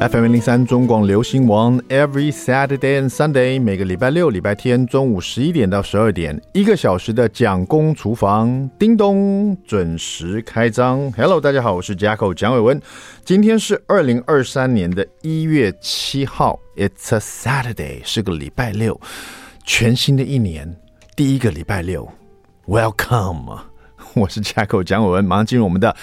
FM 零零三中广流行王，Every Saturday and Sunday，每个礼拜六、礼拜天中午十一点到十二点，一个小时的蒋公厨房，叮咚准时开张。Hello，大家好，我是 Jacko 蒋伟文，今天是二零二三年的一月七号，It's a Saturday，是个礼拜六，全新的一年第一个礼拜六，Welcome，我是 Jacko 蒋伟文，马上进入我们的。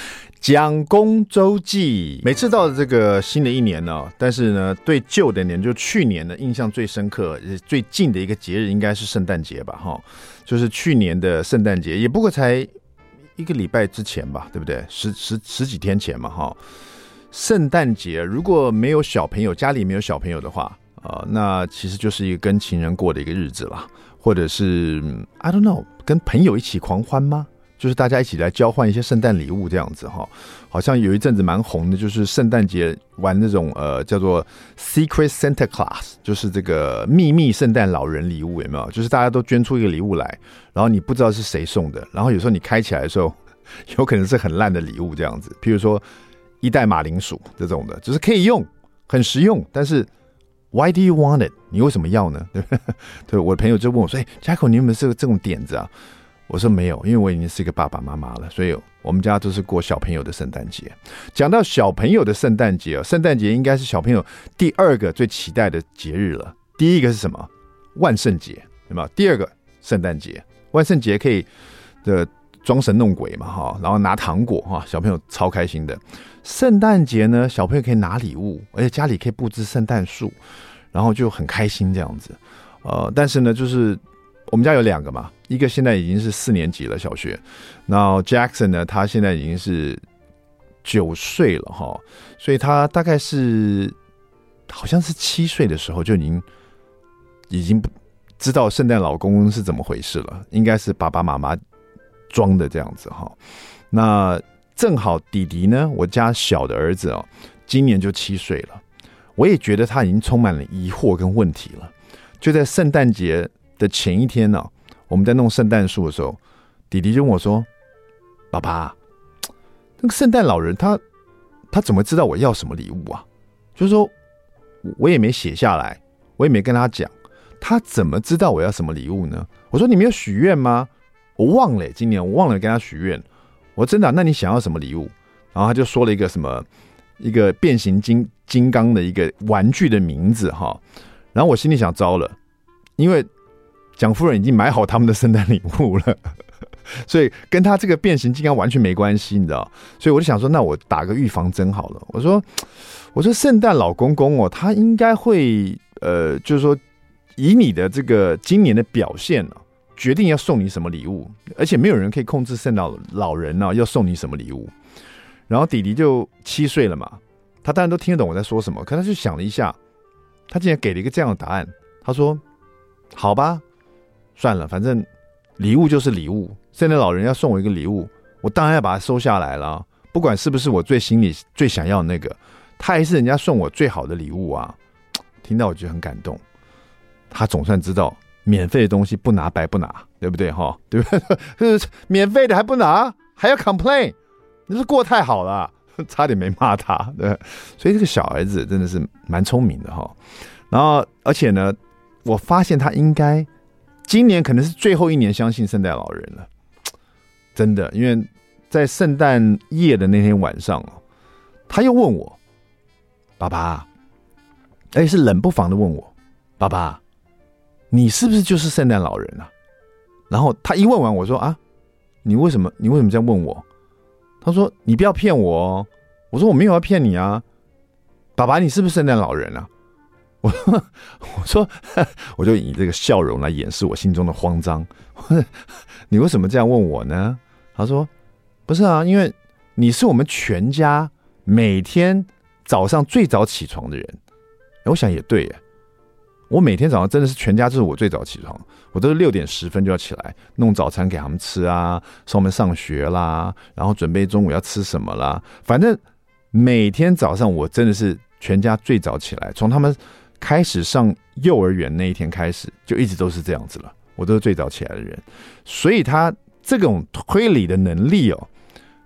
蒋公周记，每次到这个新的一年呢，但是呢，对旧的年，就去年的印象最深刻、最近的一个节日，应该是圣诞节吧？哈，就是去年的圣诞节，也不过才一个礼拜之前吧，对不对？十十十几天前嘛，哈。圣诞节如果没有小朋友，家里没有小朋友的话，啊、那其实就是一个跟情人过的一个日子了，或者是 I don't know，跟朋友一起狂欢吗？就是大家一起来交换一些圣诞礼物这样子哈，好像有一阵子蛮红的，就是圣诞节玩那种呃叫做 Secret Santa Claus，就是这个秘密圣诞老人礼物有没有？就是大家都捐出一个礼物来，然后你不知道是谁送的，然后有时候你开起来的时候，有可能是很烂的礼物这样子，譬如说一袋马铃薯这种的，就是可以用，很实用，但是 Why do you want it？你为什么要呢？对？我的朋友就问我说：“哎，Jacko，你有没有这个这种点子啊？”我说没有，因为我已经是一个爸爸妈妈了，所以我们家都是过小朋友的圣诞节。讲到小朋友的圣诞节，圣诞节应该是小朋友第二个最期待的节日了。第一个是什么？万圣节，对吗？第二个圣诞节，万圣节可以的装神弄鬼嘛，哈，然后拿糖果哈，小朋友超开心的。圣诞节呢，小朋友可以拿礼物，而且家里可以布置圣诞树，然后就很开心这样子。呃，但是呢，就是。我们家有两个嘛，一个现在已经是四年级了，小学。那 Jackson 呢，他现在已经是九岁了哈，所以他大概是好像是七岁的时候就已经已经不知道圣诞老公公是怎么回事了，应该是爸爸妈妈装的这样子哈。那正好弟弟呢，我家小的儿子哦，今年就七岁了，我也觉得他已经充满了疑惑跟问题了，就在圣诞节的前一天呢、我们在弄圣诞树的时候，弟弟就问我说：“爸爸，那个圣诞老人他他怎么知道我要什么礼物啊？就是说，我也没写下来，我也没跟他讲，他怎么知道我要什么礼物呢？”我说：“你没有许愿吗？”我忘了，今年我忘了跟他许愿。我说：“真的、那你想要什么礼物？”然后他就说了一个什么一个变形金金刚的一个玩具的名字哈。然后我心里想：糟了，因为。蒋夫人已经买好他们的圣诞礼物了，所以跟他这个变形金刚完全没关系，你知道？所以我就想说，那我打个预防针好了。我说，我说圣诞老公公哦，他应该会呃，就是说以你的这个今年的表现呢，决定要送你什么礼物，而且没有人可以控制圣诞老老人呢要送你什么礼物。然后弟弟就七岁了嘛，他当然都听得懂我在说什么，可他就想了一下，他竟然给了一个这样的答案，他说：“好吧。”算了，反正礼物就是礼物。圣诞老人要送我一个礼物，我当然要把它收下来了。不管是不是我最心里最想要的那个，他还是人家送我最好的礼物啊！听到我就很感动。他总算知道，免费的东西不拿白不拿，对不对？哈，对不对？免费的还不拿，还要 complain，你是过太好了，差点没骂他。对，所以这个小儿子真的是蛮聪明的哈。然后，而且呢，我发现他应该。今年可能是最后一年相信圣诞老人了，真的，因为在圣诞夜的那天晚上哦，他又问我：“爸爸，哎，是冷不防的问我，爸爸，你是不是就是圣诞老人啊？”然后他一问完，我说：“啊，你为什么？你为什么这样问我？”他说：“你不要骗我哦。”我说：“我没有要骗你啊，爸爸，你是不是圣诞老人啊？”我 我说，我就以这个笑容来掩饰我心中的慌张。你为什么这样问我呢？他说：“不是啊，因为你是我们全家每天早上最早起床的人。”我想也对耶，我每天早上真的是全家就是我最早起床，我都是六点十分就要起来弄早餐给他们吃啊，送他们上学啦，然后准备中午要吃什么啦。反正每天早上我真的是全家最早起来，从他们。开始上幼儿园那一天开始，就一直都是这样子了。我都是最早起来的人，所以他这种推理的能力哦，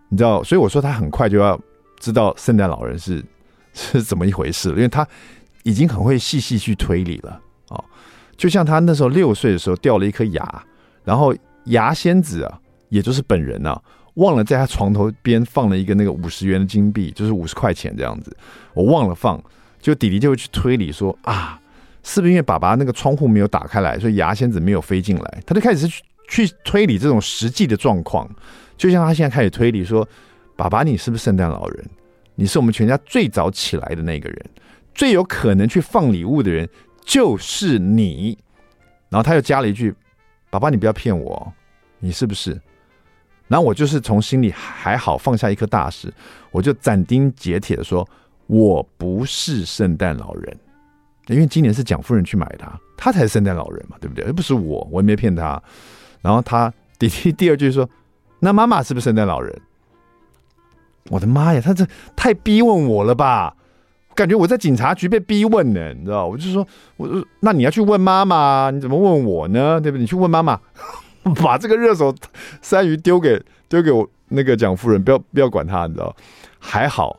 你知道，所以我说他很快就要知道圣诞老人是 是怎么一回事了，因为他已经很会细细去推理了哦。就像他那时候六岁的时候掉了一颗牙，然后牙仙子啊，也就是本人啊，忘了在他床头边放了一个那个五十元的金币，就是五十块钱这样子，我忘了放，就弟弟就会去推理说啊，是不是因为爸爸那个窗户没有打开来，所以牙仙子没有飞进来？他就开始去去推理这种实际的状况，就像他现在开始推理说，爸爸你是不是圣诞老人？你是我们全家最早起来的那个人，最有可能去放礼物的人。就是你，然后他又加了一句：“爸爸，你不要骗我，你是不是？”然后我就是从心里还好放下一颗大石，我就斩钉截铁的说：“我不是圣诞老人，因为今年是蒋夫人去买的，他才是圣诞老人嘛，对不对？而不是我，我也没骗他。”然后他弟弟第二句说：“那妈妈是不是圣诞老人？”我的妈呀，他这太逼问我了吧！感觉我在警察局被逼问呢，你知道？我就说，我说，那你要去问妈妈，你怎么问我呢？对不对？你去问妈妈，把这个热手三鱼丢给丢给我那个蒋夫人，不要不要管他，你知道？还好，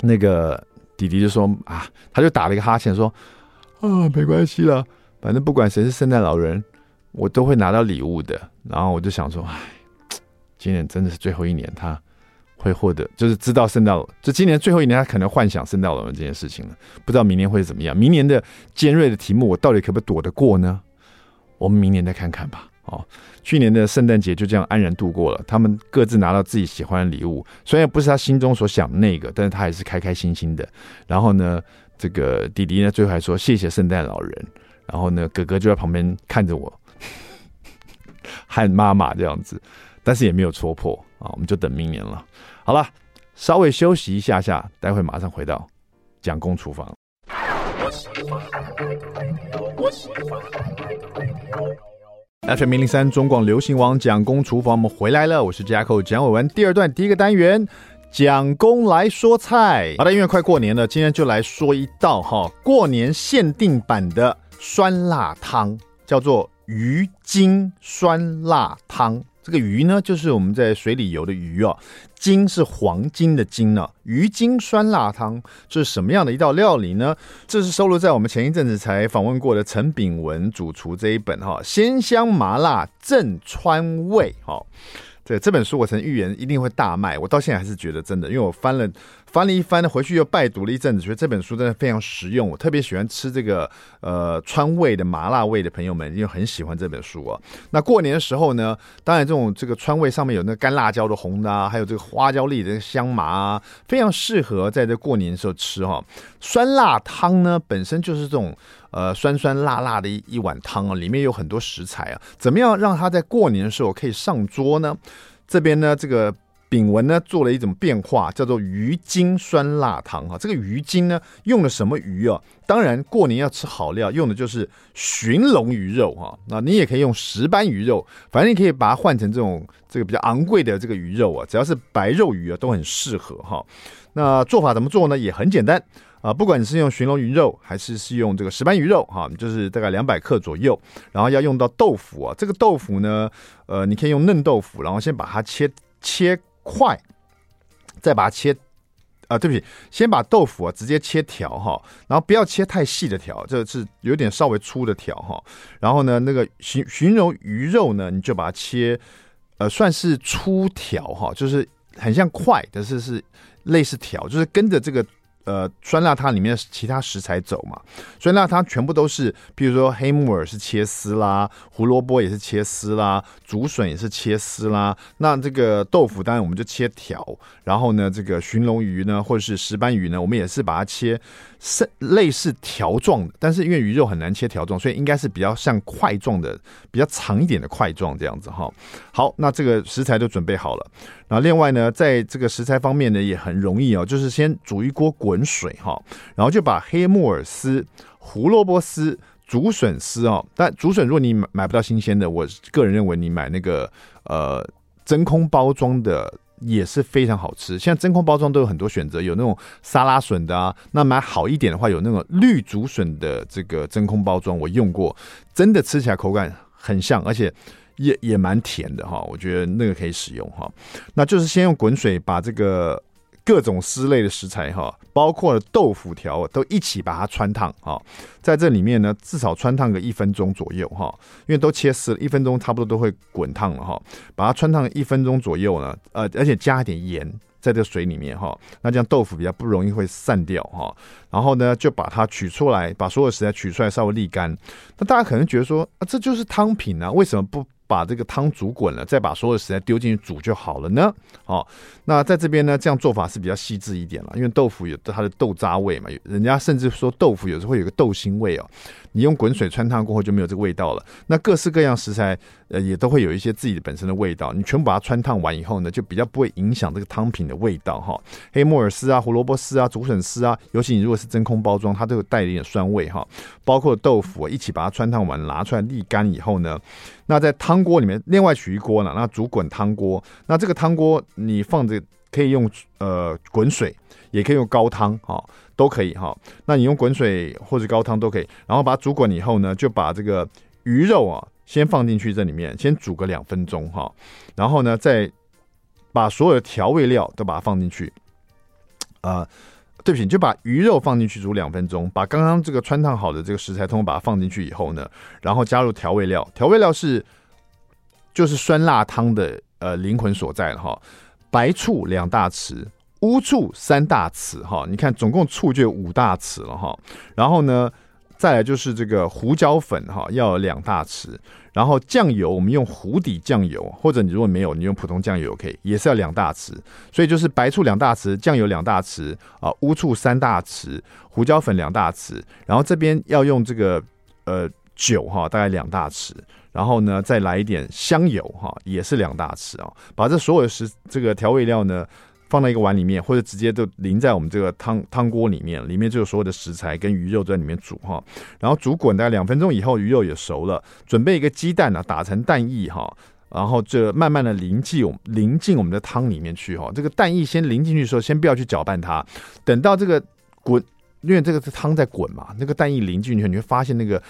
那个弟弟就说啊，他就打了一个哈欠，说啊，没关系了，反正不管谁是圣诞老人，我都会拿到礼物的。然后我就想说，哎，今年真的是最后一年，他。会获得，就是知道圣诞，就今年最后一年，他可能幻想圣诞老人这件事情了。不知道明年会怎么样？明年的尖锐的题目，我到底可不可以躲得过呢？我们明年再看看吧。哦，去年的圣诞节就这样安然度过了，他们各自拿到自己喜欢的礼物，虽然不是他心中所想的那个，但是他还是开开心心的。然后呢，这个弟弟呢，最后还说谢谢圣诞老人。然后呢，哥哥就在旁边看着我，喊妈妈这样子，但是也没有戳破啊，我们就等明年了。好了，稍微休息一下下，待会马上回到蒋公厨房。FM 零零三中广流行网蒋公厨房，我们回来了，我是 jack 蒋伟文。第二段第一个单元，蒋公来说菜。好的，因为快过年了，今天就来说一道哈过年限定版的酸辣汤，叫做鱼精酸辣汤。这个鱼呢，就是我们在水里游的鱼哦。金是黄金的金呢。鱼精酸辣汤这是什么样的一道料理呢？这是收录在我们前一阵子才访问过的陈炳文主厨这一本哈，鲜香麻辣正川味哈。对这本书我曾预言一定会大卖，我到现在还是觉得真的，因为我翻了。翻了一翻，回去又拜读了一阵子，觉得这本书真的非常实用。我特别喜欢吃这个呃川味的麻辣味的朋友们，因为很喜欢这本书啊。那过年的时候呢，当然这种这个川味上面有那干辣椒的红的啊，还有这个花椒粒的香麻啊，非常适合在这过年的时候吃哈。酸辣汤呢本身就是这种呃酸酸辣辣的一一碗汤啊，里面有很多食材啊，怎么样让它在过年的时候可以上桌呢？这边呢这个。炳文呢做了一种变化，叫做鱼精酸辣汤哈。这个鱼精呢用的什么鱼啊？当然过年要吃好料，用的就是寻龙鱼肉哈。那你也可以用石斑鱼肉，反正你可以把它换成这种这个比较昂贵的这个鱼肉啊，只要是白肉鱼啊都很适合哈。那做法怎么做呢？也很简单啊，不管你是用寻龙鱼肉还是是用这个石斑鱼肉哈，就是大概两百克左右，然后要用到豆腐啊。这个豆腐呢，呃，你可以用嫩豆腐，然后先把它切切。快，再把它切，啊，对不起，先把豆腐啊直接切条哈，然后不要切太细的条，这是有点稍微粗的条哈。然后呢，那个寻寻龙鱼肉呢，你就把它切，呃，算是粗条哈，就是很像块，但是是类似条，就是跟着这个。呃，酸辣汤里面其他食材走嘛，酸辣汤全部都是，比如说黑木耳是切丝啦，胡萝卜也是切丝啦，竹笋也是切丝啦。那这个豆腐当然我们就切条，然后呢，这个寻龙鱼呢，或者是石斑鱼呢，我们也是把它切是类似条状的，但是因为鱼肉很难切条状，所以应该是比较像块状的，比较长一点的块状这样子哈。好，那这个食材都准备好了。然后另外呢，在这个食材方面呢，也很容易哦，就是先煮一锅滚水哈，然后就把黑木耳丝、胡萝卜丝、竹笋丝哦，但竹笋如果你买买不到新鲜的，我个人认为你买那个呃真空包装的也是非常好吃。现在真空包装都有很多选择，有那种沙拉笋的啊，那买好一点的话，有那种绿竹笋的这个真空包装，我用过，真的吃起来口感很像，而且。也也蛮甜的哈，我觉得那个可以使用哈。那就是先用滚水把这个各种丝类的食材哈，包括了豆腐条都一起把它汆烫哈，在这里面呢，至少汆烫个一分钟左右哈，因为都切丝了，一分钟差不多都会滚烫了哈，把它汆烫一分钟左右呢，呃，而且加一点盐在这水里面哈，那这样豆腐比较不容易会散掉哈，然后呢，就把它取出来，把所有食材取出来稍微沥干，那大家可能觉得说啊，这就是汤品啊，为什么不？把这个汤煮滚了，再把所有的食材丢进去煮就好了呢。好，那在这边呢，这样做法是比较细致一点了，因为豆腐有它的豆渣味嘛，人家甚至说豆腐有时候会有个豆腥味哦。你用滚水汆烫过后就没有这个味道了。那各式各样食材，呃，也都会有一些自己的本身的味道。你全部把它汆烫完以后呢，就比较不会影响这个汤品的味道哈。黑木耳丝啊、胡萝卜丝啊、竹笋丝啊，尤其你如果是真空包装，它都有带一点酸味哈。包括豆腐一起把它汆烫完，拿出来沥干以后呢，那在汤锅里面另外取一锅呢，那煮滚汤锅。那这个汤锅你放着可以用呃滚水，也可以用高汤哈。都可以哈，那你用滚水或者高汤都可以，然后把它煮滚以后呢，就把这个鱼肉啊先放进去这里面，先煮个两分钟哈，然后呢再把所有的调味料都把它放进去，啊、对不起，就把鱼肉放进去煮两分钟，把刚刚这个汆烫好的这个食材通通把它放进去以后呢，然后加入调味料，调味料是就是酸辣汤的呃灵魂所在了哈，白醋两大匙。乌醋三大匙哈，你看总共醋就有五大匙了哈。然后呢，再来就是这个胡椒粉哈，要两大匙。然后酱油我们用湖底酱油，或者你如果没有，你用普通酱油可以，也是要两大匙。所以就是白醋两大匙，酱油两大匙啊，乌醋三大匙，胡椒粉两大匙。然后这边要用这个呃酒哈，大概两大匙。然后呢，再来一点香油哈，也是两大匙啊。把这所有的食这个调味料呢。放到一个碗里面，或者直接就淋在我们这个汤汤锅里面，里面就有所有的食材跟鱼肉在里面煮哈，然后煮滚大概两分钟以后，鱼肉也熟了，准备一个鸡蛋呢，打成蛋液哈，然后就慢慢的淋进我淋进我们的汤里面去哈，这个蛋液先淋进去的时候，先不要去搅拌它，等到这个滚，因为这个是汤在滚嘛，那个蛋液淋进去，你会发现那个。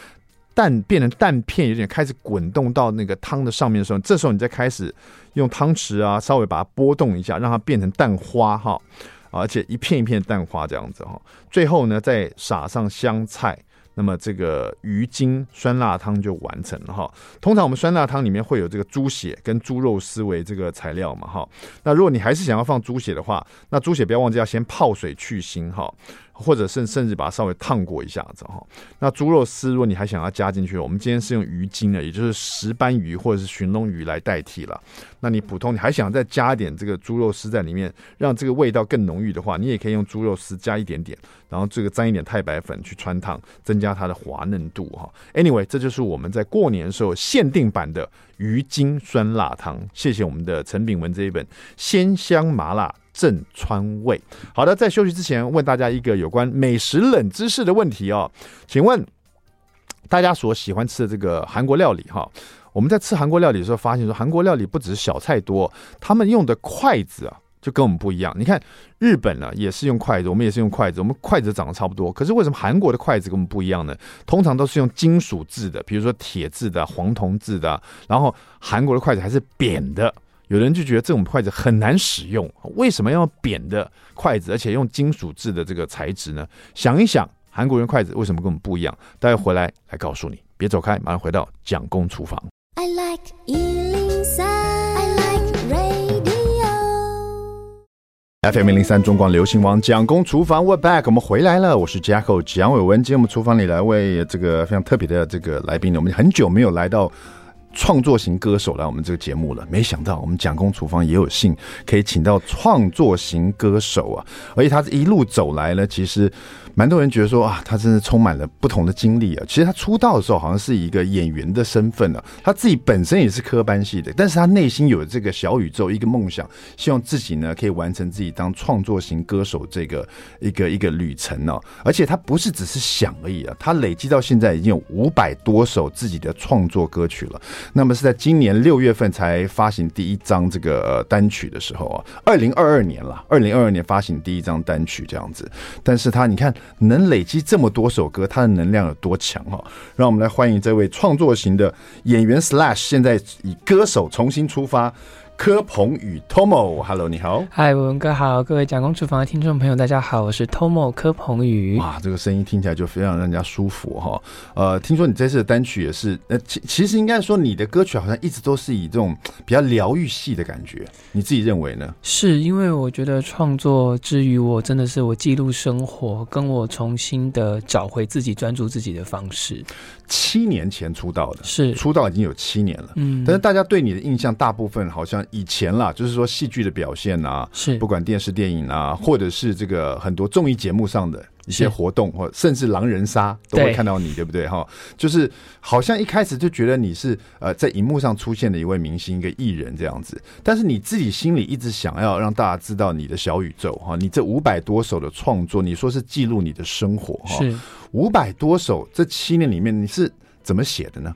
蛋变成蛋片，有点开始滚动到那个汤的上面的时候，这时候你再开始用汤匙啊，稍微把它拨动一下，让它变成蛋花哈，而且一片一片蛋花这样子哈。最后呢，再撒上香菜。那么这个鱼精酸辣汤就完成了哈。通常我们酸辣汤里面会有这个猪血跟猪肉丝为这个材料嘛哈。那如果你还是想要放猪血的话，那猪血不要忘记要先泡水去腥哈，或者甚甚至把它稍微烫过一下子哈。那猪肉丝如果你还想要加进去，我们今天是用鱼筋的，也就是石斑鱼或者是鲟龙鱼来代替了。那你普通你还想再加一点这个猪肉丝在里面，让这个味道更浓郁的话，你也可以用猪肉丝加一点点，然后这个沾一点太白粉去汆烫，增加它的滑嫩度哈。Anyway，这就是我们在过年的时候限定版的鱼筋酸辣汤。谢谢我们的陈炳文这一本鲜香麻辣正川味。好的，在休息之前问大家一个有关美食冷知识的问题哦，请问大家所喜欢吃的这个韩国料理哈？我们在吃韩国料理的时候，发现说韩国料理不只是小菜多，他们用的筷子啊就跟我们不一样。你看日本呢也是用筷子，我们也是用筷子，我们筷子长得差不多，可是为什么韩国的筷子跟我们不一样呢？通常都是用金属制的，比如说铁制的、黄铜制的，然后韩国的筷子还是扁的。有人就觉得这种筷子很难使用，为什么要用扁的筷子，而且用金属制的这个材质呢？想一想，韩国人筷子为什么跟我们不一样？待会回来来告诉你，别走开，马上回到蒋公厨房。I like 103, I like radio. FM 零零三中广流行王蒋公厨房，We're back，我们回来了，我是 Jacko 蒋伟文。今天我们厨房里来位这个非常特别的这个来宾，我们很久没有来到创作型歌手来我们这个节目了，没想到我们蒋公厨房也有幸可以请到创作型歌手啊，而且他一路走来呢，其实。蛮多人觉得说啊，他真的充满了不同的经历啊。其实他出道的时候好像是一个演员的身份啊，他自己本身也是科班系的，但是他内心有这个小宇宙，一个梦想，希望自己呢可以完成自己当创作型歌手这个一个一个旅程哦。而且他不是只是想而已啊，他累积到现在已经有五百多首自己的创作歌曲了。那么是在今年六月份才发行第一张这个单曲的时候啊，二零二二年了，二零二二年发行第一张单曲这样子。但是他你看。能累积这么多首歌，他的能量有多强哈？让我们来欢迎这位创作型的演员 slash 现在以歌手重新出发，柯鹏宇 Tomo，Hello，你好，嗨，文哥好，各位蒋公厨房的听众朋友，大家好，我是 Tomo 柯鹏宇。哇，这个声音听起来就非常让人家舒服哈。呃，听说你这次的单曲也是，呃，其其实应该说你的歌曲好像一直都是以这种比较疗愈系的感觉，你自己认为呢？是因为我觉得创作之于我真的是我记录生活，跟我重新的找回自己专注自己的方式。七年前出道的，是。出道已经有七年了，嗯，但是大家对你的印象大部分好像以前啦，就是说戏剧的表现啊，是。不管电视电影啊，或者是这个很多综艺节目上的一些活动，或甚至狼人杀都会看到你，对不对？哈，就是好像一开始就觉得你是呃在荧幕上出现的一位明星，一个艺人这样子，但是你自己心里一直想要让大家知道你的小宇宙哈，你这五百多首的创作，你说是记录你的生活哈。是五百多首，这七年里面你是怎么写的呢？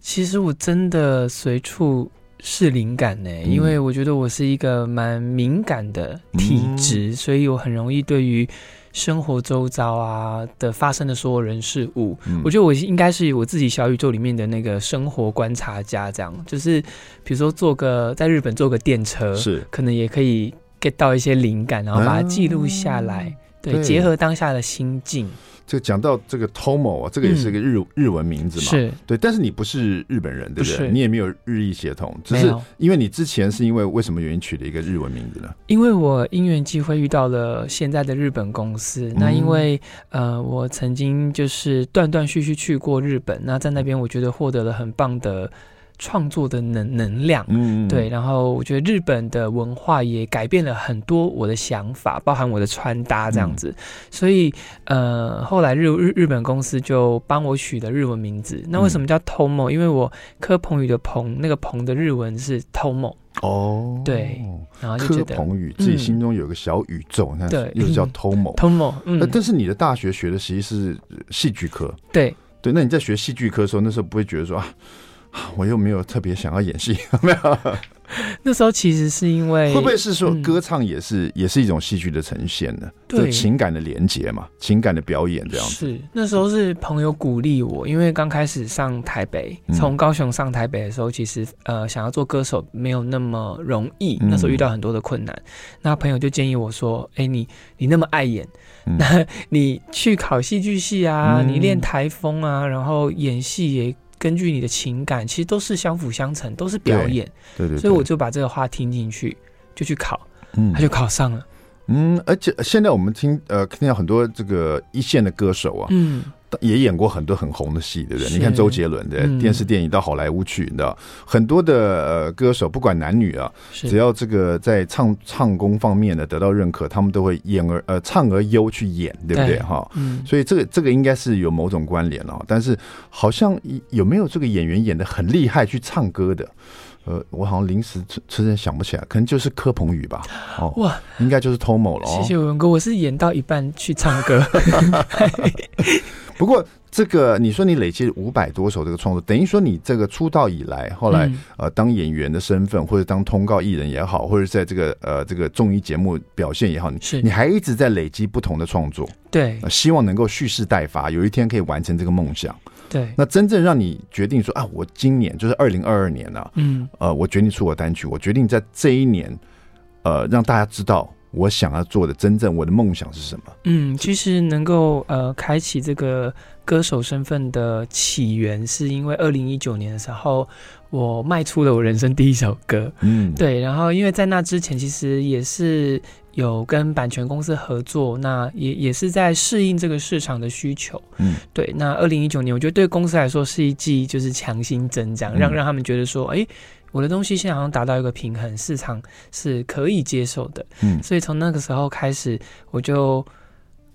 其实我真的随处是灵感呢，因为我觉得我是一个蛮敏感的体质，嗯、所以我很容易对于生活周遭啊的发生的所有人事物，嗯、我觉得我应该是我自己小宇宙里面的那个生活观察家，这样就是比如说坐个在日本坐个电车，是。可能也可以 get 到一些灵感，然后把它记录下来，对。结合当下的心境。就讲到这个 Tomo 啊，这个也是一个日、嗯、日文名字嘛，是对，但是你不是日本人，对不对？不你也没有日裔血统，只是因为你之前是因为为什么原因取了一个日文名字呢？因为我因缘际会遇到了现在的日本公司，嗯、那因为呃，我曾经就是断断续续去过日本，那在那边我觉得获得了很棒的。创作的能能量，嗯，对，然后我觉得日本的文化也改变了很多我的想法，包含我的穿搭这样子，嗯、所以呃，后来日日日本公司就帮我取了日文名字。那为什么叫 Tomo？因为我柯鹏宇的鹏，那个鹏的日文是 Tomo 哦，对，然后就觉得柯朋宇自己心中有个小宇宙，那、嗯、对，又叫 Tomo Tomo，嗯，但是你的大学学的其实是戏剧科，对。对，那你在学戏剧科的时候，那时候不会觉得说啊？我又没有特别想要演戏，没有。那时候其实是因为会不会是说歌唱也是、嗯、也是一种戏剧的呈现呢？对，情感的连接嘛，情感的表演这样子。是那时候是朋友鼓励我，因为刚开始上台北，从高雄上台北的时候，其实呃想要做歌手没有那么容易，那时候遇到很多的困难。嗯、那朋友就建议我说：“哎、欸，你你那么爱演，嗯、那你去考戏剧系啊，嗯、你练台风啊，然后演戏也。”根据你的情感，其实都是相辅相成，都是表演。对对，对对，所以我就把这个话听进去，就去考，嗯，他就考上了。嗯，而且现在我们听呃听到很多这个一线的歌手啊，嗯。也演过很多很红的戏，对不对？你看周杰伦的电视电影到好莱坞去，你知道很多的呃歌手，不管男女啊，只要这个在唱唱功方面呢得到认可，他们都会演而呃唱而优去演，对不对？哈，嗯所以这个这个应该是有某种关联哦。但是好像有没有这个演员演的很厉害去唱歌的？呃，我好像临时突然想不起来，可能就是柯鹏宇吧。哦，哇，应该就是 Tomo 了。谢谢文哥，我是演到一半去唱歌。不过，这个你说你累积五百多首这个创作，等于说你这个出道以来，后来呃当演员的身份，或者当通告艺人也好，或者在这个呃这个综艺节目表现也好，你是你还一直在累积不同的创作，对、呃，希望能够蓄势待发，有一天可以完成这个梦想。对，那真正让你决定说啊，我今年就是二零二二年了、啊，嗯，呃，我决定出我单曲，我决定在这一年，呃，让大家知道。我想要做的真正我的梦想是什么？嗯，其实能够呃开启这个歌手身份的起源，是因为二零一九年的时候，我卖出了我人生第一首歌。嗯，对。然后因为在那之前，其实也是有跟版权公司合作，那也也是在适应这个市场的需求。嗯，对。那二零一九年，我觉得对公司来说是一剂就是强心针，这样让让他们觉得说，哎。我的东西现在好像达到一个平衡，市场是可以接受的，嗯，所以从那个时候开始，我就。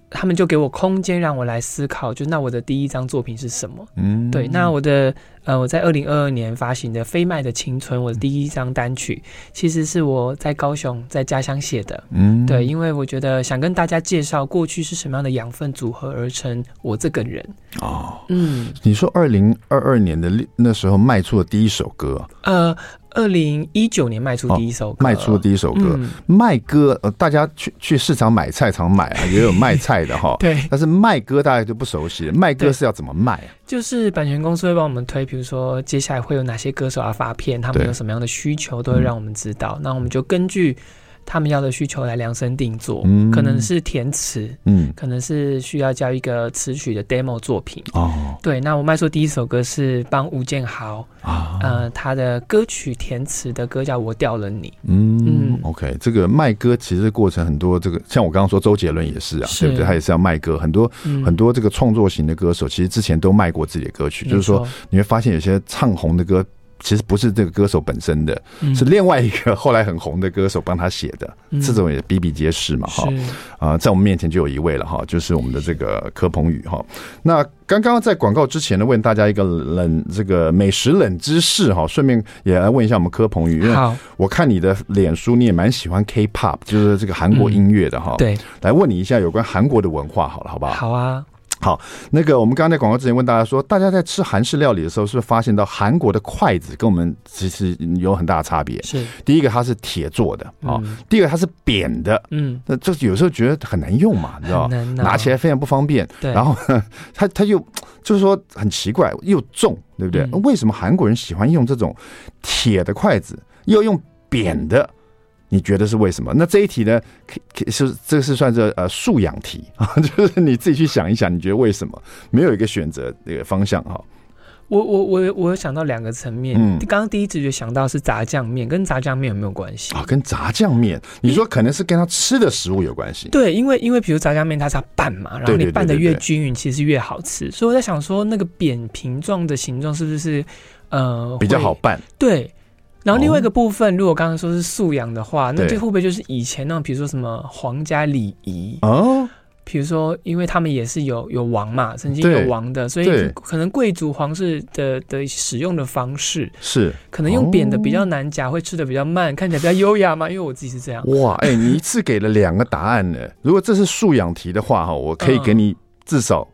他们就给我空间，让我来思考，就那我的第一张作品是什么？嗯，对，那我的呃，我在二零二二年发行的《飞麦的青春》，我的第一张单曲，其实是我在高雄在家乡写的。嗯，对，因为我觉得想跟大家介绍过去是什么样的养分组合而成我这个人。哦，嗯，你说二零二二年的那时候卖出的第一首歌，呃。二零一九年卖出第一首歌，卖出第一首歌，卖歌呃，大家去去市场买菜场买啊，也有卖菜的哈。对，但是卖歌大家就不熟悉了，卖歌是要怎么卖啊？就是版权公司会帮我们推，比如说接下来会有哪些歌手要发片，他们有什么样的需求，都会让我们知道。那我们就根据。他们要的需求来量身定做，嗯、可能是填词，嗯，可能是需要交一个词曲的 demo 作品哦。对，那我卖出第一首歌是帮吴建豪啊，呃，他的歌曲填词的歌叫《我掉了你》。嗯嗯，OK，这个卖歌其实过程很多，这个像我刚刚说周杰伦也是啊，是对不对？他也是要卖歌，很多、嗯、很多这个创作型的歌手，其实之前都卖过自己的歌曲，就是说你会发现有些唱红的歌。其实不是这个歌手本身的，是另外一个后来很红的歌手帮他写的，这种也比比皆是嘛，哈。啊，在我们面前就有一位了哈，就是我们的这个柯鹏宇哈。那刚刚在广告之前呢，问大家一个冷这个美食冷知识哈，顺便也来问一下我们柯鹏宇，因为我看你的脸书你也蛮喜欢 K-pop，就是这个韩国音乐的哈，对，来问你一下有关韩国的文化好了，好不好？好啊。好，那个我们刚刚在广告之前问大家说，大家在吃韩式料理的时候，是不是发现到韩国的筷子跟我们其实有很大的差别？是，第一个它是铁做的啊，第二个它是扁的，嗯，那就是有时候觉得很难用嘛，你知道吗？拿起来非常不方便。对，然后 它它又就是说很奇怪，又重，对不对？为什么韩国人喜欢用这种铁的筷子，又用扁的？你觉得是为什么？那这一题呢？是这个是算是呃素养题啊，就是你自己去想一想，你觉得为什么没有一个选择那个方向哈？我我我我有想到两个层面，嗯，刚刚第一直觉想到是炸酱面，跟炸酱面有没有关系啊？跟炸酱面，你说可能是跟他吃的食物有关系？对，因为因为比如炸酱面它是要拌嘛，然后你拌的越均匀，其实越好吃。所以我在想说，那个扁平状的形状是不是呃比较好拌？对。然后另外一个部分，如果刚刚说是素养的话，那这会不会就是以前那种，比如说什么皇家礼仪哦？比如说，因为他们也是有有王嘛，曾经有王的，所以可能贵族皇室的的使用的方式是可能用扁的比较难夹，会吃的比较慢，看起来比较优雅嘛。因为我自己是这样。哇，哎，你一次给了两个答案呢。如果这是素养题的话，哈，我可以给你至少。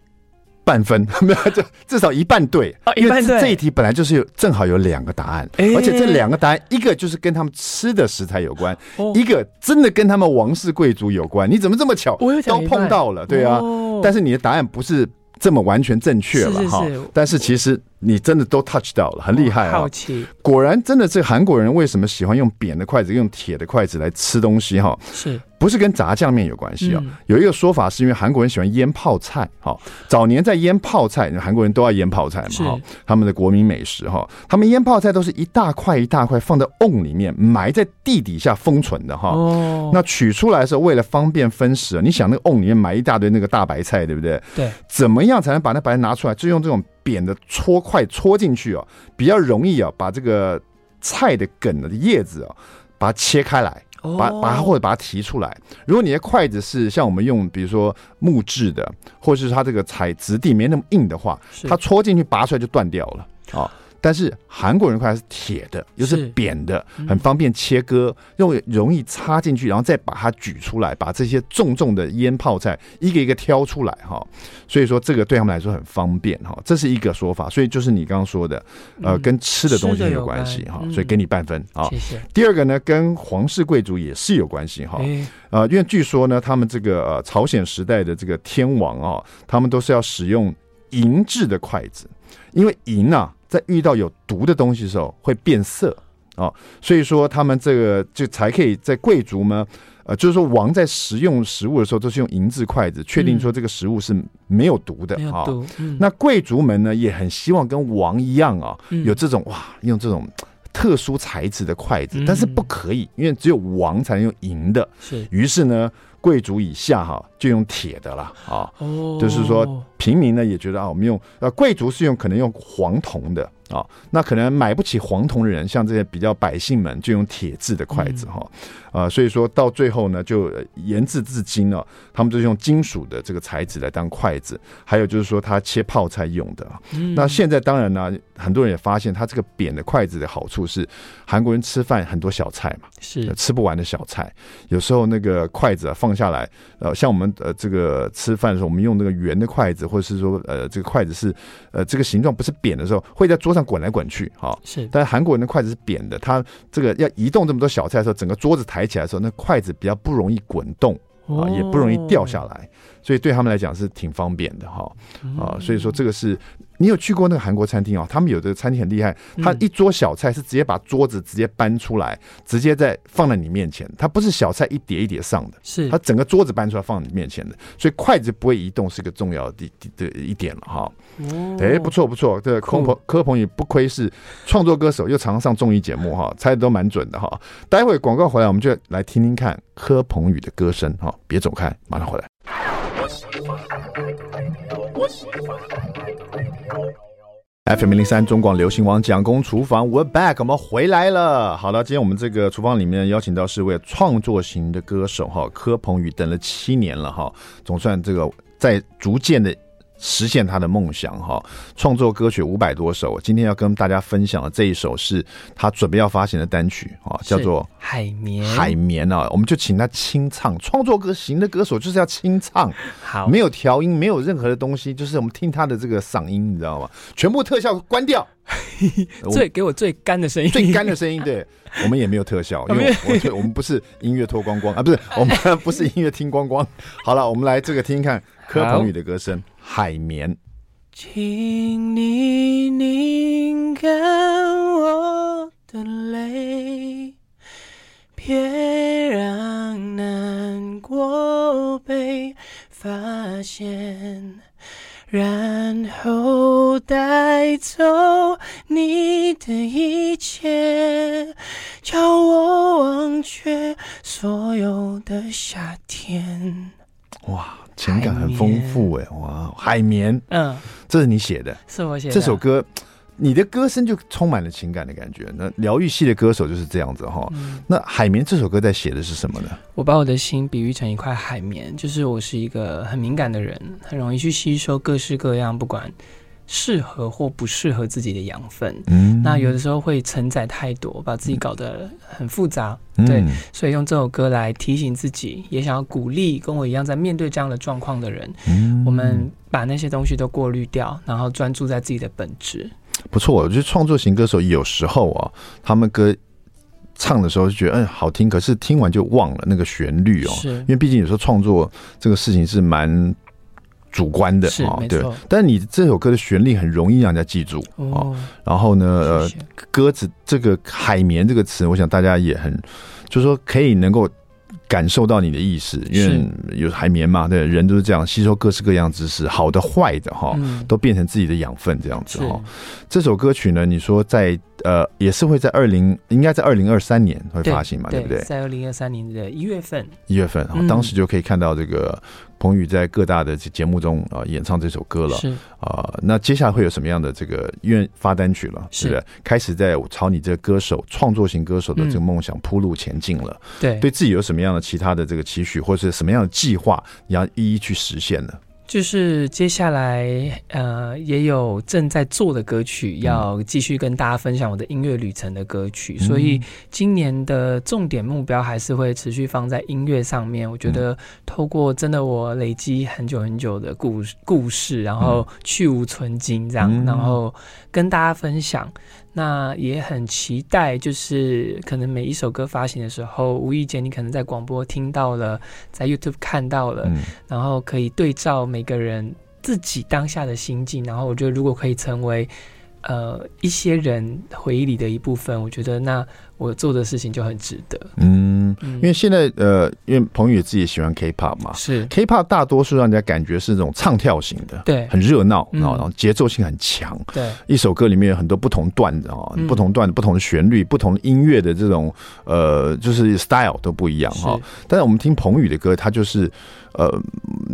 半分 没有，就至少一半对，因为这一题本来就是有正好有两个答案，而且这两个答案一个就是跟他们吃的食材有关，一个真的跟他们王室贵族有关。你怎么这么巧都碰到了？对啊，但是你的答案不是这么完全正确了哈。但是其实你真的都 touch 到了，很厉害啊！好奇，果然真的这韩国人为什么喜欢用扁的筷子，用铁的筷子来吃东西哈？是。不是跟炸酱面有关系啊，有一个说法是因为韩国人喜欢腌泡菜，哈，早年在腌泡菜，韩国人都要腌泡菜嘛，哈，他们的国民美食哈，他们腌泡菜都是一大块一大块放在瓮里面，埋在地底下封存的哈。哦，那取出来的时候，为了方便分食，你想那个瓮里面埋一大堆那个大白菜，对不对？对，怎么样才能把那白菜拿出来？就用这种扁的戳块戳进去哦，比较容易啊，把这个菜的梗的叶子啊，把它切开来。把把它或者把它提出来。如果你的筷子是像我们用，比如说木质的，或者是它这个材质地没那么硬的话，它戳进去拔出来就断掉了。好。但是韩国人筷子是铁的，又是扁的，很方便切割，又容易插进去，然后再把它举出来，把这些重重的腌泡菜一个一个挑出来哈。所以说这个对他们来说很方便哈，这是一个说法。所以就是你刚刚说的，呃，跟吃的东西有关系哈，所以给你半分啊。谢谢。第二个呢，跟皇室贵族也是有关系哈。呃，因为据说呢，他们这个呃朝鲜时代的这个天王啊，他们都是要使用银制的筷子，因为银啊。在遇到有毒的东西的时候会变色啊，所以说他们这个就才可以在贵族们，呃，就是说王在食用食物的时候都是用银质筷子，确定说这个食物是没有毒的啊。那贵族们呢也很希望跟王一样啊，有这种哇，用这种特殊材质的筷子，但是不可以，因为只有王才能用银的。是，于是呢。贵族以下哈就用铁的了啊，就是说平民呢也觉得啊，我们用呃贵族是用可能用黄铜的。啊，那可能买不起黄铜的人，像这些比较百姓们，就用铁制的筷子哈，啊，所以说到最后呢，就研制至今呢，他们就是用金属的这个材质来当筷子，还有就是说他切泡菜用的。那现在当然呢，很多人也发现，他这个扁的筷子的好处是，韩国人吃饭很多小菜嘛，是吃不完的小菜，有时候那个筷子啊放下来，呃，像我们呃这个吃饭的时候，我们用那个圆的筷子，或者是说呃这个筷子是呃这个形状不是扁的时候，会在桌上。上滚来滚去，哈，是。但是韩国人的筷子是扁的，他这个要移动这么多小菜的时候，整个桌子抬起来的时候，那筷子比较不容易滚动啊，也不容易掉下来，所以对他们来讲是挺方便的，哈啊，所以说这个是。你有去过那个韩国餐厅哦？他们有的餐厅很厉害，他一桌小菜是直接把桌子直接搬出来，直接在放在你面前。它不是小菜一碟一碟上的，是它整个桌子搬出来放在你面前的，所以筷子不会移动是个重要的的一点了哈。哎，不错不错，这个柯鹏柯鹏宇不愧是创作歌手，又常常上综艺节目哈，猜的都蛮准的哈。待会广告回来，我们就来听听看柯鹏宇的歌声哈。别走开，马上回来。FM 零三中广流行王蒋公厨房，We're back，我们回来了。好了，今天我们这个厨房里面邀请到是位创作型的歌手哈，柯鹏宇，等了七年了哈，总算这个在逐渐的。实现他的梦想哈，创作歌曲五百多首。今天要跟大家分享的这一首是他准备要发行的单曲啊，叫做《海绵》。海绵啊，我们就请他清唱。创作歌型的歌手就是要清唱，好，没有调音，没有任何的东西，就是我们听他的这个嗓音，你知道吗？全部特效关掉，最给我最干的声音，最干的声音。对，我们也没有特效，因为我我们不是音乐脱光光啊，不是我们不是音乐听光光。好了，我们来这个听听看柯鹏宇的歌声。海绵，请你拧干我的泪，别让难过被发现，然后带走你的一切，叫我忘却所有的夏天。哇！情感很丰富哎，哇！海绵，嗯，这是你写的，是我写的。这首歌，你的歌声就充满了情感的感觉。那疗愈系的歌手就是这样子哈。那海绵这首歌在写的是什么呢？我把我的心比喻成一块海绵，就是我是一个很敏感的人，很容易去吸收各式各样，不管。适合或不适合自己的养分，嗯，那有的时候会承载太多，把自己搞得很复杂，嗯，对，所以用这首歌来提醒自己，也想要鼓励跟我一样在面对这样的状况的人，嗯，我们把那些东西都过滤掉，然后专注在自己的本质。不错，我觉得创作型歌手有时候啊，他们歌唱的时候就觉得嗯好听，可是听完就忘了那个旋律哦，是，因为毕竟有时候创作这个事情是蛮。主观的啊，对，但你这首歌的旋律很容易让人家记住哦。然后呢，呃，歌词这个“海绵”这个词，我想大家也很，就是说可以能够感受到你的意思，因为有海绵嘛，对，人都是这样吸收各式各样知识，好的坏的哈，都变成自己的养分这样子哈。这首歌曲呢，你说在呃，也是会在二零，应该在二零二三年会发行嘛，对不对？在二零二三年的一月份，一月份，当时就可以看到这个。鹏宇在各大的节目中啊演唱这首歌了，是啊、呃，那接下来会有什么样的这个？因为发单曲了，是的，开始在朝你这个歌手创作型歌手的这个梦想铺路前进了。对，对自己有什么样的其他的这个期许，或者是什么样的计划，你要一一去实现呢？就是接下来，呃，也有正在做的歌曲，要继续跟大家分享我的音乐旅程的歌曲。嗯、所以今年的重点目标还是会持续放在音乐上面。我觉得透过真的我累积很久很久的故事故事，然后去无存菁这样，嗯、然后跟大家分享。那也很期待，就是可能每一首歌发行的时候，无意间你可能在广播听到了，在 YouTube 看到了，嗯、然后可以对照每个人自己当下的心境，然后我觉得如果可以成为呃一些人回忆里的一部分，我觉得那。我做的事情就很值得，嗯，因为现在呃，因为彭宇自己也喜欢 K-pop 嘛，是。K-pop 大多数让人家感觉是那种唱跳型的，对，很热闹，然后节奏性很强，对，一首歌里面有很多不同段的啊，不同段的不同的旋律，不同的音乐的这种呃，就是 style 都不一样哈。但是我们听彭宇的歌，他就是呃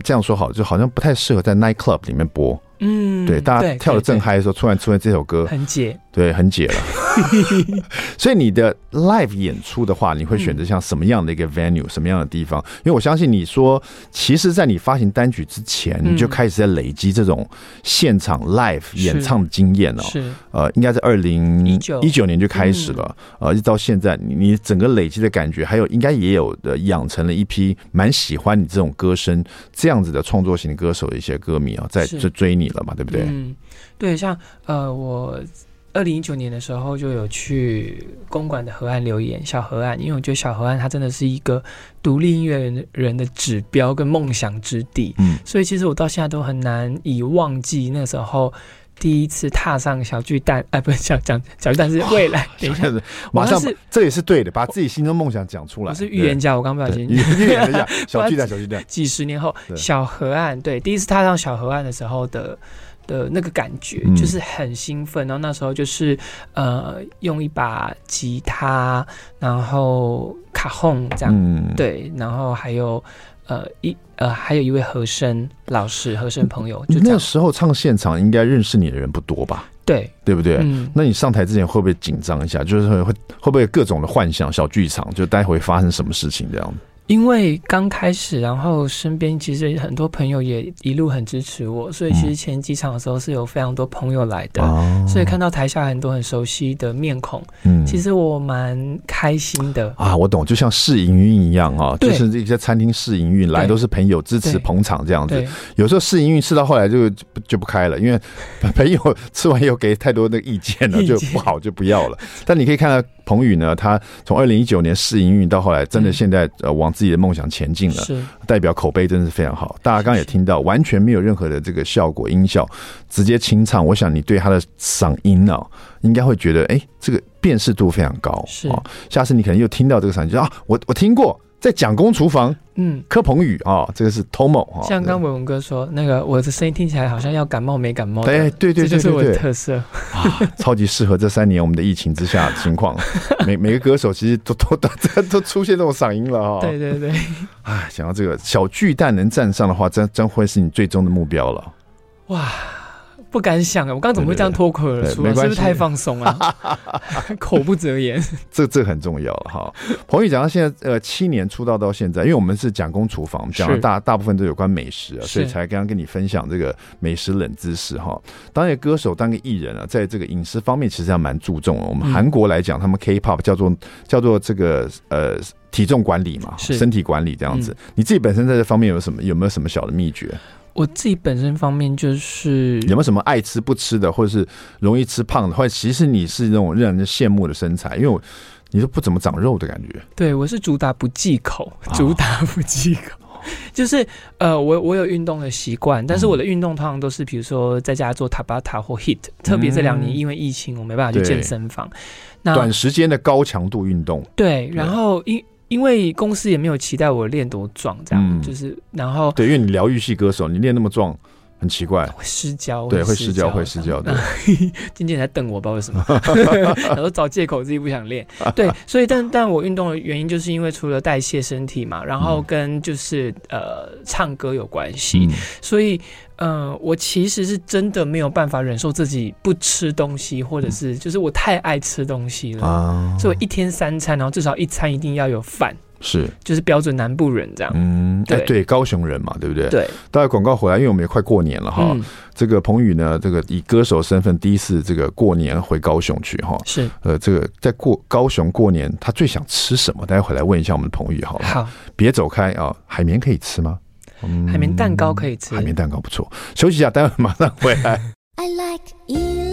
这样说好，就好像不太适合在 night club 里面播，嗯，对，大家跳的正嗨的时候，突然出现这首歌，很解，对，很解了。所以你的 live 演出的话，你会选择像什么样的一个 venue，什么样的地方？因为我相信你说，其实，在你发行单曲之前，你就开始在累积这种现场 live 演唱的经验了。是，呃，应该在二零一九。年就开始了，呃，一直到现在，你整个累积的感觉，还有应该也有的养成了一批蛮喜欢你这种歌声这样子的创作型的歌手的一些歌迷啊，在追追你了嘛，对不对？嗯，对，像呃我。二零一九年的时候就有去公馆的河岸留言小河岸，因为我觉得小河岸它真的是一个独立音乐人的指标跟梦想之地。嗯，所以其实我到现在都很难以忘记那时候第一次踏上小巨蛋，哎，不是小讲小巨蛋是未来，等一下。子马上是这也是对的，把自己心中梦想讲出来。我是预言家，我刚不小心。预言家 小巨蛋，小巨蛋，几十年后小河岸，对，第一次踏上小河岸的时候的。的那个感觉就是很兴奋，然后那时候就是呃用一把吉他，然后卡轰这样，嗯、对，然后还有呃一呃还有一位和声老师和声朋友，就那时候唱现场应该认识你的人不多吧？对，对不对？嗯，那你上台之前会不会紧张一下？就是会会会不会各种的幻想小剧场？就待会发生什么事情这样？因为刚开始，然后身边其实很多朋友也一路很支持我，所以其实前几场的时候是有非常多朋友来的，嗯、所以看到台下很多很熟悉的面孔，嗯，其实我蛮开心的。啊。我懂，就像试营运一样啊，对。就是这些餐厅试营运来都是朋友支持捧场这样子。有时候试营运试到后来就 就不开了，因为 朋友吃完以后给太多的意见了，就不好就不要了。但你可以看到鹏宇呢，他从二零一九年试营运到后来，真的现在呃往。自己的梦想前进了，是代表口碑真的是非常好。大家刚刚也听到，完全没有任何的这个效果音效，直接清唱。我想你对他的嗓音呢、喔，应该会觉得，哎、欸，这个辨识度非常高。是、喔，下次你可能又听到这个嗓音，就啊，我我听过。在蒋公厨房，嗯，柯鹏宇啊，这个是 Tomo 啊。像刚伟文哥说，那个我的声音听起来好像要感冒没感冒。对对对这就是我的特色啊，超级适合这三年我们的疫情之下的情况。每每个歌手其实都都都都出现这种嗓音了 哈。对对对。哎，想到这个小巨蛋能站上的话，真真会是你最终的目标了。哇。不敢想啊！我刚刚怎么会这样脱口而出？是不是太放松了？口不择言。这这很重要哈。彭宇讲到现在，呃，七年出道到现在，因为我们是讲公厨房，讲了大大部分都有关美食啊，所以才刚刚跟你分享这个美食冷知识哈。当一个歌手，当个艺人啊，在这个饮食方面其实还蛮注重的。我们韩国来讲，他们 K-pop 叫做叫做这个呃体重管理嘛，身体管理这样子。你自己本身在这方面有什么有没有什么小的秘诀？我自己本身方面就是有没有什么爱吃不吃的，或者是容易吃胖的，或者其实你是那种让人羡慕的身材，因为我你是不怎么长肉的感觉。对，我是主打不忌口，主打不忌口，哦、就是呃，我我有运动的习惯，但是我的运动通常都是比如说在家做塔巴塔或 HIIT，特别这两年因为疫情，我没办法去健身房，那短时间的高强度运动。对，然后因因为公司也没有期待我练多壮，这样、嗯、就是，然后对，因为你疗愈系歌手，你练那么壮。很奇怪，会失焦，对，会失焦，会失焦。对，今天在瞪我，不知道为什么，然后找借口自己不想练。对，所以但但我运动的原因，就是因为除了代谢身体嘛，然后跟就是呃唱歌有关系，所以嗯、呃，我其实是真的没有办法忍受自己不吃东西，或者是就是我太爱吃东西了，所以我一天三餐，然后至少一餐一定要有饭。是，就是标准南部人这样。嗯，对对，高雄人嘛，对不对？对。大家广告回来，因为我们也快过年了哈。这个彭宇呢，这个以歌手身份第一次这个过年回高雄去哈。是。呃，这个在过高雄过年，他最想吃什么？大家回来问一下我们彭宇好了。好。别走开啊！海绵可以吃吗？海绵蛋糕可以吃。海绵蛋糕不错。休息一下，待会马上回来。I like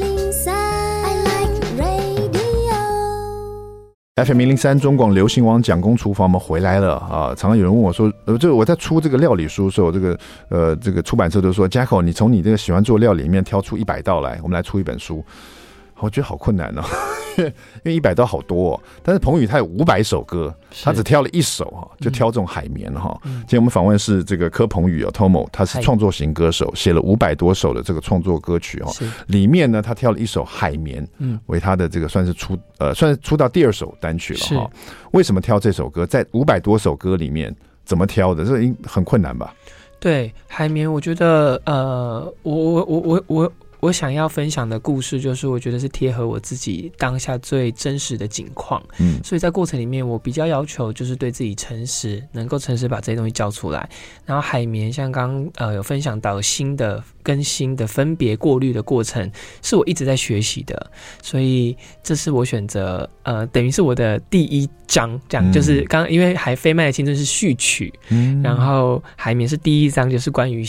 FM 零零三中广流行网蒋工厨房，我们回来了啊！常常有人问我说，呃，这我在出这个料理书的时候，这个呃，这个出版社都说，Jacko，你从你这个喜欢做料理里面挑出一百道来，我们来出一本书。我觉得好困难哦，因为一百多好多，哦，但是彭宇他有五百首歌，他只挑了一首哈，就挑这种海绵哈。嗯、今天我们访问是这个柯彭宇哦，Tomo，他是创作型歌手，写了五百多首的这个创作歌曲哦。是里面呢，他挑了一首海绵，嗯，为他的这个算是出呃，算是出到第二首单曲了哈。是为什么挑这首歌？在五百多首歌里面怎么挑的？这应很困难吧？对，海绵，我觉得呃，我我我我我。我想要分享的故事，就是我觉得是贴合我自己当下最真实的景况。嗯，所以在过程里面，我比较要求就是对自己诚实，能够诚实把这些东西交出来。然后海绵，像刚呃有分享到新的跟新的分别过滤的过程，是我一直在学习的。所以这是我选择呃，等于是我的第一章，这样就是刚因为海飞麦的青春是序曲，嗯，然后海绵是第一章，就是关于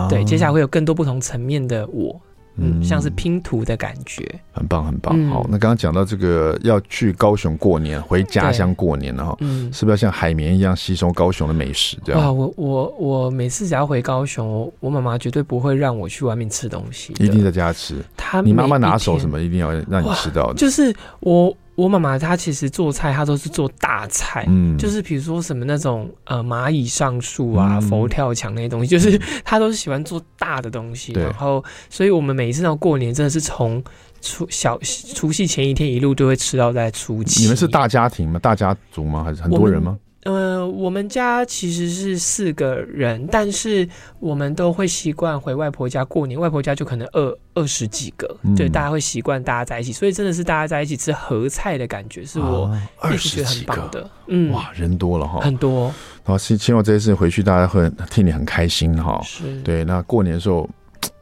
新。对，接下来会有更多不同层面的我嗯，像是拼图的感觉，很棒很棒。好，那刚刚讲到这个要去高雄过年，回家乡过年了哈，嗯，是不是要像海绵一样吸收高雄的美食？这样哇，我我我每次只要回高雄，我我妈妈绝对不会让我去外面吃东西，一定在家吃。她你妈妈拿手什么，一定要让你吃到的，就是我。我妈妈她其实做菜，她都是做大菜，嗯，就是比如说什么那种呃蚂蚁上树啊、嗯、佛跳墙那些东西，就是她都是喜欢做大的东西。然后，所以我们每一次到过年，真的是从除小除夕前一天一路都会吃到在初七。你们是大家庭吗？大家族吗？还是很多人吗？呃，我们家其实是四个人，但是我们都会习惯回外婆家过年。外婆家就可能二二十几个，嗯、对，大家会习惯大家在一起，所以真的是大家在一起吃合菜的感觉，是我也是觉得很棒的。嗯，哇，人多了哈，很多。好，希希望这一次回去大家会替你很开心哈。是，对，那过年的时候。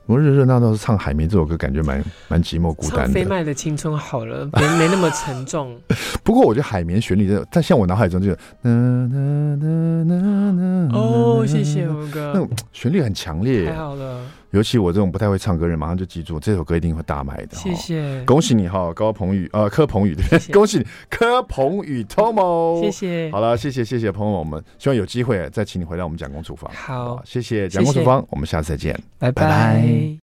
我热热闹闹是唱《海绵》这首歌，感觉蛮蛮寂寞孤单的。唱飞麦的青春好了，没没那么沉重。不过我觉得《海绵》旋律真的，但像我脑海中就，哦，谢谢吴哥，那种旋律很强烈，太好了。尤其我这种不太会唱歌人，马上就记住这首歌一定会大卖的。谢谢，恭喜你哈，高鹏宇呃柯鹏宇对，恭喜你柯鹏宇 Tomo，谢谢。好了，谢谢谢谢朋友们，希望有机会再请你回来我们蒋公厨房。好，谢谢蒋公厨房，我们下次再见，拜拜。